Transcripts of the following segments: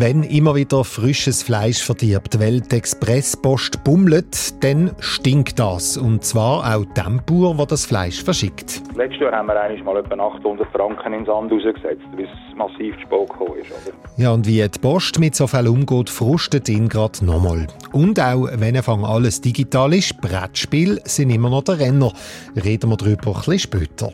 wenn immer wieder frisches Fleisch verdirbt, weil die Expresspost bummelt, dann stinkt das. Und zwar auch dem Bauer, der das Fleisch verschickt. Letztes Jahr haben wir eigentlich mal etwa 800 Franken ins Sand rausgesetzt, weil es massiv zu spät gekommen ist. Oder? Ja, und wie die Post mit so viel umgeht, frustet ihn gerade nochmal. Und auch wenn Anfang alles digital ist, Brettspiel sind immer noch der Renner. Reden wir darüber ein bisschen später.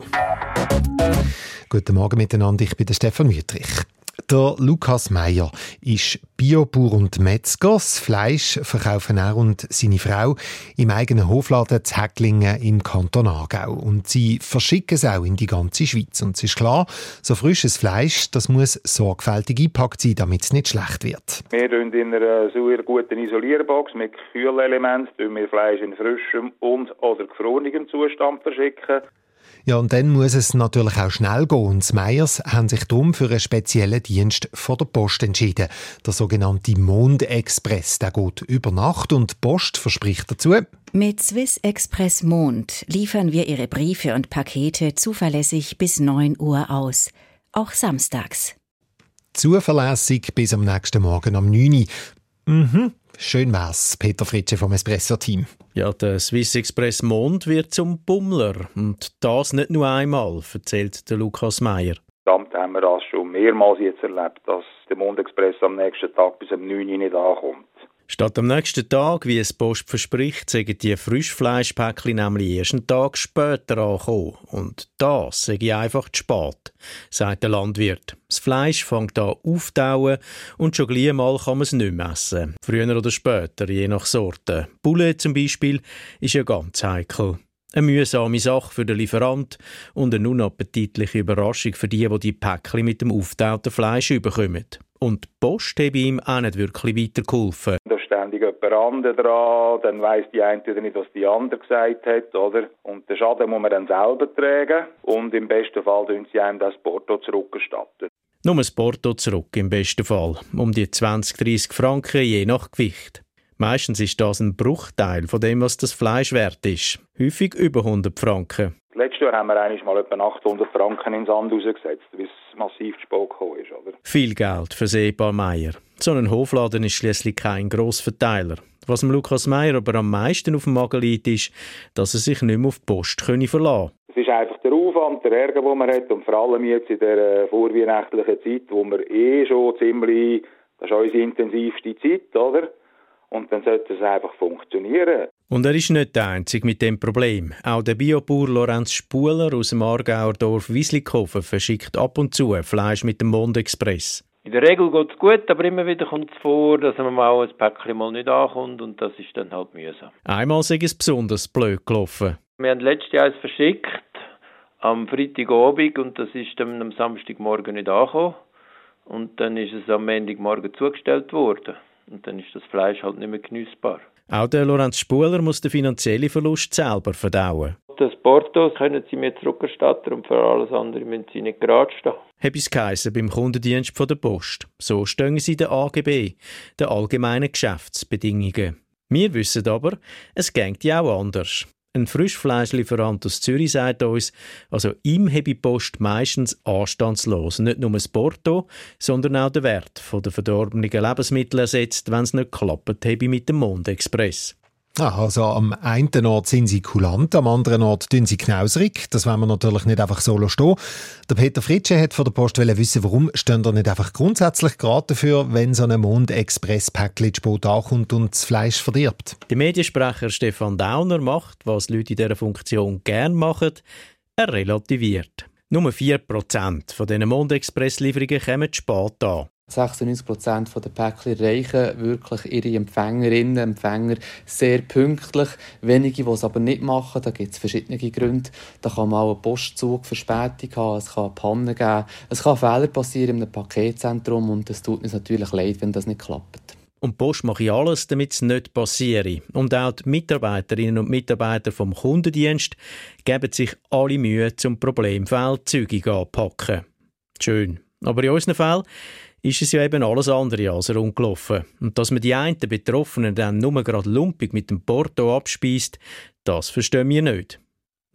Guten Morgen miteinander, ich bin der Stefan Wüttrich. Der Lukas Meyer ist Biobauer und Metzger. Das Fleisch verkaufen er und seine Frau im eigenen Hofladen zu Häcklingen im Kanton Aargau. Und sie verschicken es auch in die ganze Schweiz. Und es ist klar, so frisches Fleisch, das muss sorgfältig eingepackt sein, damit es nicht schlecht wird. Wir in einer sehr guten Isolierbox mit Kühlelementen wir Fleisch in frischem und oder gefrorenem Zustand verschicken. Ja, und dann muss es natürlich auch schnell gehen. Und die Meyers haben sich darum für einen speziellen Dienst von der Post entschieden. Der sogenannte Mondexpress. Der geht über Nacht und die Post verspricht dazu. Mit Swiss Express Mond liefern wir Ihre Briefe und Pakete zuverlässig bis 9 Uhr aus. Auch samstags. Zuverlässig bis am nächsten Morgen um 9 Uhr. Mhm. Schön wär's, Peter Fritsche vom Espresso-Team. Ja, der Swiss Express Mond wird zum Bummler. Und das nicht nur einmal, erzählt der Lukas Meyer. Damit haben wir das schon mehrmals jetzt erlebt, dass der Mondexpress am nächsten Tag bis um 9 Uhr nicht ankommt. Statt am nächsten Tag, wie es Post verspricht, sagen die Frischfleischpäckchen nämlich erst einen Tag später ankommen. Und das sage ich einfach zu spät, sagt der Landwirt. Das Fleisch fängt an auftauen und schon gleich mal kann man es nicht mehr essen. Früher oder später, je nach Sorte. Bulle zum Beispiel ist ja ganz heikel. Eine mühsame Sache für den Lieferant und eine unappetitliche Überraschung für die, die die Päckchen mit dem auftauten Fleisch überkommen. Und die Post hat ihm auch nicht wirklich weitergeholfen. Ständig jemand anderes dran, dann weiss die eine oder nicht, was die andere gesagt hat, oder? Und den Schaden muss man dann selber tragen und im besten Fall tun sie einem das Porto zurückerstatten. Nur das Porto zurück, im besten Fall. Um die 20, 30 Franken je nach Gewicht. Meistens ist das ein Bruchteil von dem, was das Fleisch wert ist. Häufig über 100 Franken. Letztes Jahr haben wir eigentlich mal etwa 800 Franken ins Sand rausgesetzt, weil es massiv zu ist. Oder? Viel Geld für Seebar Meier. So ein Hofladen ist schließlich kein Grossverteiler. Was dem Lukas Meier aber am meisten auf dem Magen liegt, ist, dass er sich nicht mehr auf die Post verlassen könne. Es ist einfach der Aufwand, der Ärger, den man hat und vor allem jetzt in der vorweihnachtlichen Zeit, wo wir eh schon ziemlich, das ist unsere intensivste Zeit, oder? Und dann sollte es einfach funktionieren. Und er ist nicht der Einzige mit dem Problem. Auch der Biobauer Lorenz Spuler aus dem Aargauer Dorf Wieslikofen verschickt ab und zu Fleisch mit dem Mondexpress. In der Regel geht es gut, aber immer wieder kommt es vor, dass man mal ein Päckchen mal nicht ankommt und das ist dann halt mühsam. Einmal sei es besonders blöd gelaufen. Wir haben letztes Jahr eins verschickt, am Freitagabend und das ist dann am Samstagmorgen nicht angekommen. Und dann ist es am Montagmorgen zugestellt worden. Und dann ist das Fleisch halt nicht mehr genießbar. Auch der Lorenz Spuler muss den finanziellen Verlust selber verdauen. Das Porto können Sie mir zurückerstatten und für alles andere müssen Sie nicht gerade stehen. Habe es geheissen beim Kundendienst von der Post. So stehen sie den AGB, den allgemeinen Geschäftsbedingungen. Wir wissen aber, es geht ja auch anders. Ein Frischfleischlieferant aus Zürich sagt uns, also ihm habe die Post meistens anstandslos nicht nur das Porto, sondern auch den Wert der verdorbenen Lebensmittel ersetzt, wenn es nicht geklappt habe mit dem Mondexpress. Ah, also am einen Ort sind sie kulant, am anderen Ort tun sie knauserig. Das wollen wir natürlich nicht einfach so stehen. Der Peter Fritsche hat von der Post wissen, warum stehen da nicht einfach grundsätzlich gerade dafür, wenn so ein Mond-Express-Päckchen Spot ankommt und das Fleisch verdirbt. Der Mediensprecher Stefan Dauner macht, was Leute in dieser Funktion gern machen, er relativiert. Nur 4% von diesen Mondexpress-Lieferungen kommen spät an. 96% der Päckchen erreichen wirklich ihre Empfängerinnen und Empfänger sehr pünktlich. Wenige, die es aber nicht machen, da gibt es verschiedene Gründe. Da kann auch einen Postzug Verspätung haben, es kann Pannen geben, es kann Fehler passieren in einem Paketzentrum und es tut uns natürlich leid, wenn das nicht klappt. Und die Post mache alles, damit es nicht passiert. Und auch die Mitarbeiterinnen und Mitarbeiter vom Kundendienst geben sich alle Mühe, zum Problemfall zügig anpacken. Schön. Aber in unserem Fall ist es ja eben alles andere als rundgelaufen. Und dass man die einen Betroffenen dann nur gerade lumpig mit dem Porto abspeist, das verstehen wir nicht.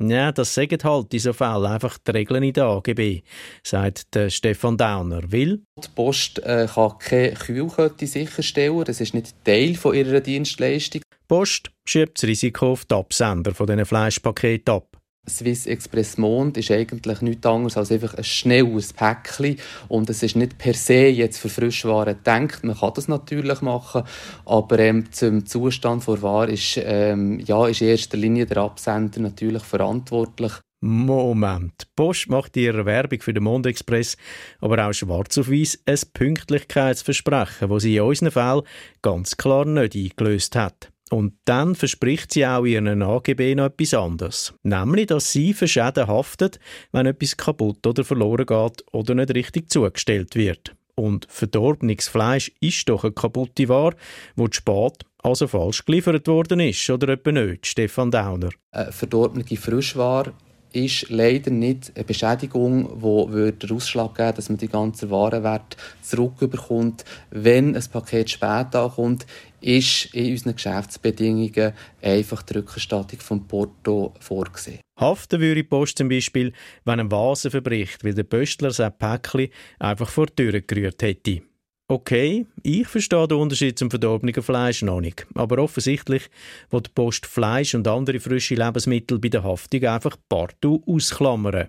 Ja, das sagen halt in so Fällen einfach die Regeln in der AGB, sagt der Stefan Dauner. Will? Die Post äh, kann keine Kühlkette sicherstellen, das ist nicht Teil von ihrer Dienstleistung. Die Post schiebt das Risiko auf die Absender von diesen Fleischpaketen ab. Swiss Express Mond ist eigentlich nichts anderes als einfach ein schnelles Päckchen und es ist nicht per se jetzt für Frischwaren gedacht. Man kann das natürlich machen, aber ähm, zum Zustand vor Ware ist, ähm, ja, ist in erster Linie der Absender natürlich verantwortlich. Moment. Die Post macht ihre Werbung für den Mondexpress aber auch schwarz auf weiß ein Pünktlichkeitsversprechen, das sie in unseren Fällen ganz klar nicht eingelöst hat. Und dann verspricht sie auch ihren AGB noch etwas anderes. Nämlich, dass sie für Schäden haftet, wenn etwas kaputt oder verloren geht oder nicht richtig zugestellt wird. Und verdorbenes Fleisch ist doch eine kaputte Ware, wo spät, also falsch geliefert worden ist, oder etwa nicht, Stefan Dauner? Eine verdorbene Frischware ist leider nicht eine Beschädigung, die den Ausschlag geben dass man die ganzen Warenwert zurückbekommt. Wenn ein Paket spät ankommt, ist in unseren Geschäftsbedingungen einfach die Rückerstattung vom Porto vorgesehen. Haften würde die Post zum Beispiel, wenn ein Vase verbricht, weil der Pöstler sein Päckchen einfach vor die Tür gerührt hätte. Okay, ich verstehe den Unterschied zum verdorbenen Fleisch noch nicht. Aber offensichtlich will die Post Fleisch und andere frische Lebensmittel bei der Haftung einfach partout ausklammern.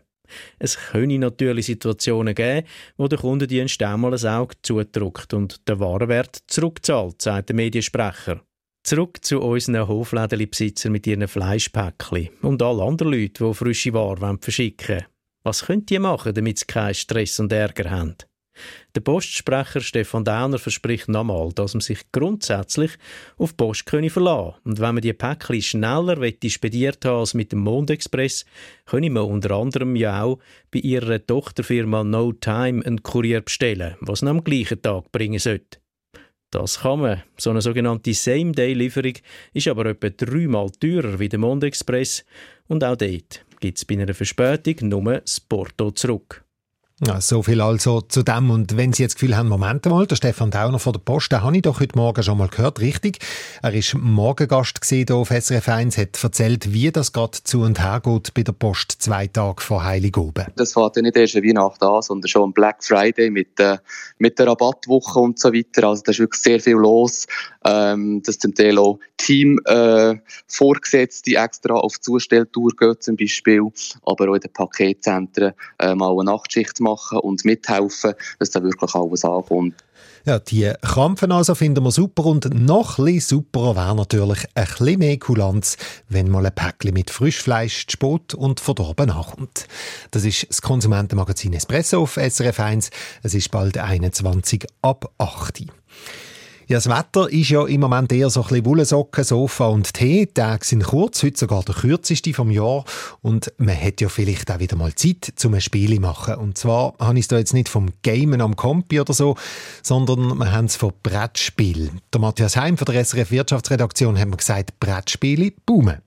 Es können natürlich Situationen geben, wo der Kundendienst einmal ein Auge zudrückt und den Warenwert zurückzahlt, sagt der Mediensprecher. Zurück zu unseren Hoflädenbesitzern mit ihren Fleischpäckchen und all anderen Leuten, die frische Ware verschicken wollen. Was könnt ihr machen, damit sie keinen Stress und Ärger haben? Der Postsprecher Stefan Dauner verspricht nochmal, dass man sich grundsätzlich auf Post verlassen können. Und wenn man die Päckchen schneller spediert haben als mit dem Mondexpress, können wir unter anderem ja auch bei ihrer Tochterfirma No Time einen Kurier bestellen, was am gleichen Tag bringen sollte. Das kann man. So eine sogenannte Same-Day-Lieferung ist aber etwa dreimal teurer wie der Mondexpress und auch dort gibt es bei einer Verspätung nur das Porto zurück. Ja, so viel also zu dem. Und wenn Sie jetzt das Gefühl haben, Moment mal, der Stefan Dauner von der Post, den habe ich doch heute Morgen schon mal gehört, richtig? Er ist Morgengast hier auf SRF 1, hat erzählt, wie das gerade zu und her geht bei der Post zwei Tage vor Heiligoben. Das fängt ja nicht erst an Weihnachten an, sondern schon am Black Friday mit, äh, mit der Rabattwoche und so weiter. Also da ist wirklich sehr viel los. Ähm, das zum Teil auch Team äh, Vorgesetzte extra auf Zustelltour gehen zum Beispiel, aber auch in den Paketzentren äh, mal eine Nachtschicht machen machen und mithelfen, dass da wirklich alles ankommt. Ja, die Krampfen also finden wir super und noch ein bisschen superer wäre natürlich ein bisschen mehr Kulanz, wenn mal ein Päckchen mit Frischfleisch zu spät und verdorben nachkommt. Das ist das Konsumentenmagazin Espresso auf SRF 1. Es ist bald 21 ab 8 ja, das Wetter ist ja im Moment eher so ein bisschen Wollsocken, Sofa und Tee. Die Tage sind kurz, heute sogar der kürzeste vom Jahr. Und man hat ja vielleicht auch wieder mal Zeit, zum ein Spiel machen. Und zwar habe ich es da jetzt nicht vom Gamen am Kompi oder so, sondern wir haben es von Brettspiel. Der Matthias Heim von der SRF Wirtschaftsredaktion hat mir gesagt, Brettspiele boomen.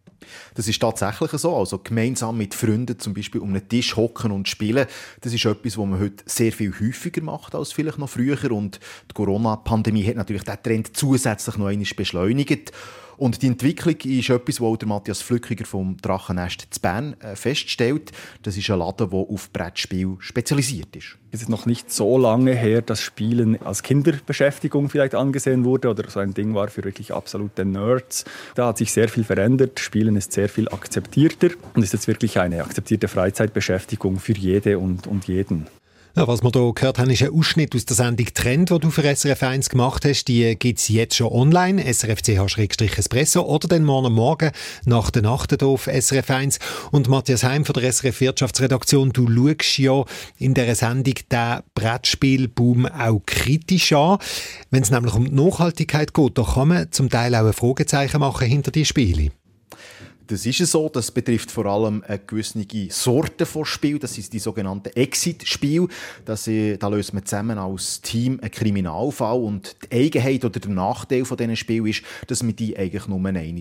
Das ist tatsächlich so. Also gemeinsam mit Freunden zum Beispiel um einen Tisch hocken und spielen, das ist etwas, was man heute sehr viel häufiger macht als vielleicht noch früher. Und die Corona-Pandemie hat natürlich diesen Trend zusätzlich noch einmal beschleunigt. Und die Entwicklung ist etwas, was der Matthias Flückiger vom Drachennest zu Bern äh, feststellt. Das ist ein Laden, der auf Brettspiel spezialisiert ist. Es ist noch nicht so lange her, dass Spielen als Kinderbeschäftigung vielleicht angesehen wurde oder so ein Ding war für wirklich absolute Nerds. Da hat sich sehr viel verändert. Spielen ist sehr viel akzeptierter und ist jetzt wirklich eine akzeptierte Freizeitbeschäftigung für jede und, und jeden. Ja, was wir hier gehört haben, ist ein Ausschnitt aus der Sendung Trend, die du für SRF 1 gemacht hast. Die gibt es jetzt schon online, srfch-espresso oder dann morgen Morgen nach der Nacht auf SRF 1. Und Matthias Heim von der SRF Wirtschaftsredaktion, du schaust ja in dieser Sendung den Brettspielboom auch kritisch an. Wenn es nämlich um die Nachhaltigkeit geht, da kann man zum Teil auch ein Fragezeichen machen hinter die Spiele. Das ist so. Das betrifft vor allem eine gewisse Sorte von Spiel. Das ist die sogenannten Exit-Spiele. Äh, da löst man zusammen als Team einen Kriminalfall. Und die Eigenheit oder der Nachteil von diesen Spielen ist, dass man die eigentlich nur einmal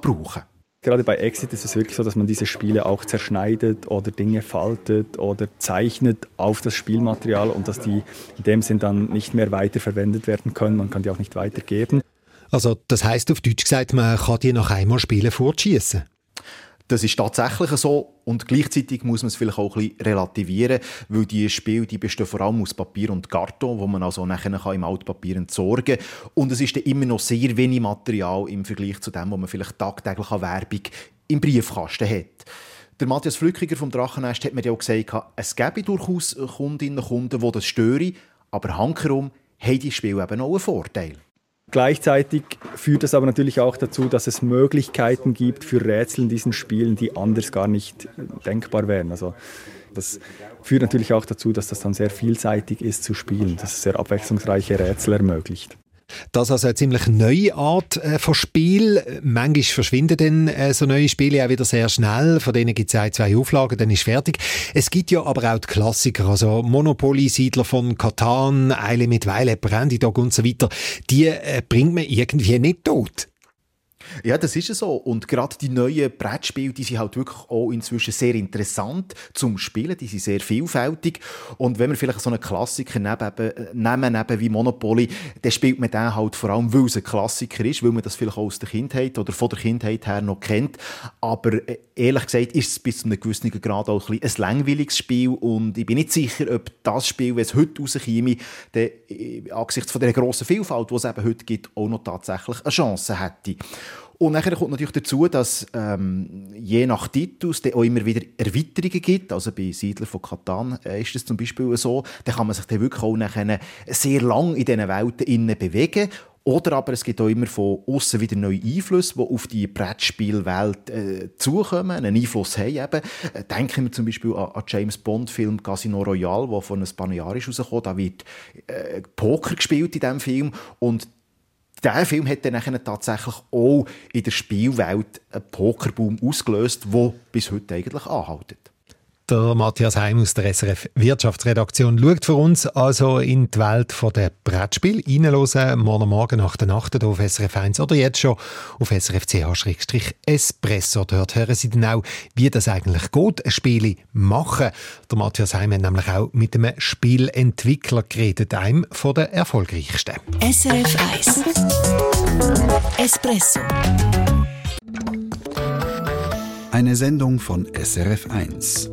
brauchen kann. Gerade bei Exit ist es wirklich so, dass man diese Spiele auch zerschneidet oder Dinge faltet oder zeichnet auf das Spielmaterial und dass die in dem Sinn dann nicht mehr weiterverwendet werden können. Man kann die auch nicht weitergeben. Also das heißt auf Deutsch gesagt, man kann die nach einmal spielen fortschießen. Das ist tatsächlich so und gleichzeitig muss man es vielleicht auch ein bisschen relativieren, weil die Spiele die bestehen vor allem aus Papier und Karton, wo man also nachher im Altpapier entsorgen kann. Und es ist dann immer noch sehr wenig Material im Vergleich zu dem, was man vielleicht tagtäglich an Werbung im Briefkasten hat. Der Matthias Flückiger vom Drachennest hat mir ja auch gesagt, es gäbe durchaus Kundinnen und Kunden, die das stören, aber hankerum haben die Spiele eben auch einen Vorteil. Gleichzeitig führt das aber natürlich auch dazu, dass es Möglichkeiten gibt für Rätsel in diesen Spielen, die anders gar nicht denkbar wären. Also das führt natürlich auch dazu, dass das dann sehr vielseitig ist zu spielen, dass es sehr abwechslungsreiche Rätsel ermöglicht. Das ist also eine ziemlich neue Art äh, von Spiel. Manchmal verschwinden dann äh, so neue Spiele auch wieder sehr schnell. Von denen gibt es ein, zwei Auflagen, dann ist fertig. Es gibt ja aber auch die Klassiker, also Monopoly, Siedler von Katan, Eile mit Weile, Brandy Dog und so weiter. Die äh, bringt man irgendwie nicht tot. Ja, das ist so. Und gerade die neuen Brettspiele, die sind halt wirklich auch inzwischen sehr interessant zum Spielen. Die sind sehr vielfältig. Und wenn wir vielleicht so einen Klassiker neben, nehmen, neben wie Monopoly, dann spielt man den halt vor allem, weil es ein Klassiker ist, weil man das vielleicht auch aus der Kindheit oder von der Kindheit her noch kennt. Aber äh, ehrlich gesagt ist es bis zu einem gewissen Grad auch ein, ein langweiliges Spiel. Und ich bin nicht sicher, ob das Spiel, wenn es heute rauskäme, äh, angesichts von der grossen Vielfalt, die es eben heute gibt, auch noch tatsächlich eine Chance hätte. Und nachher kommt natürlich dazu, dass ähm, je nach Titel es auch immer wieder Erweiterungen gibt. Also bei Siedler von Katan äh, ist es zum Beispiel so. Da kann man sich dann wirklich auch nachher sehr lang in diesen Welten innen bewegen. Oder aber es gibt auch immer von außen wieder neue Einflüsse, die auf die Brettspielwelt äh, zukommen, einen Einfluss haben. Eben. Äh, denken wir zum Beispiel an, an James Bond-Film Casino Royale, der vor ein paar Jahren ist. Da wird äh, Poker gespielt in diesem Film und der Film hat dann tatsächlich auch in der Spielwelt einen Pokerboom ausgelöst, der bis heute eigentlich anhält. Der Matthias Heim aus der SRF Wirtschaftsredaktion schaut für uns also in die Welt der Brettspiel. Reinhören morgen Morgen nach der Nacht hier auf SRF 1 oder jetzt schon auf srfch-espresso. Dort hören Sie dann auch, wie das eigentlich geht, ein Spiel machen. Der Matthias Heim hat nämlich auch mit einem Spielentwickler geredet, einem von der erfolgreichsten. SRF 1 Espresso Eine Sendung von SRF 1.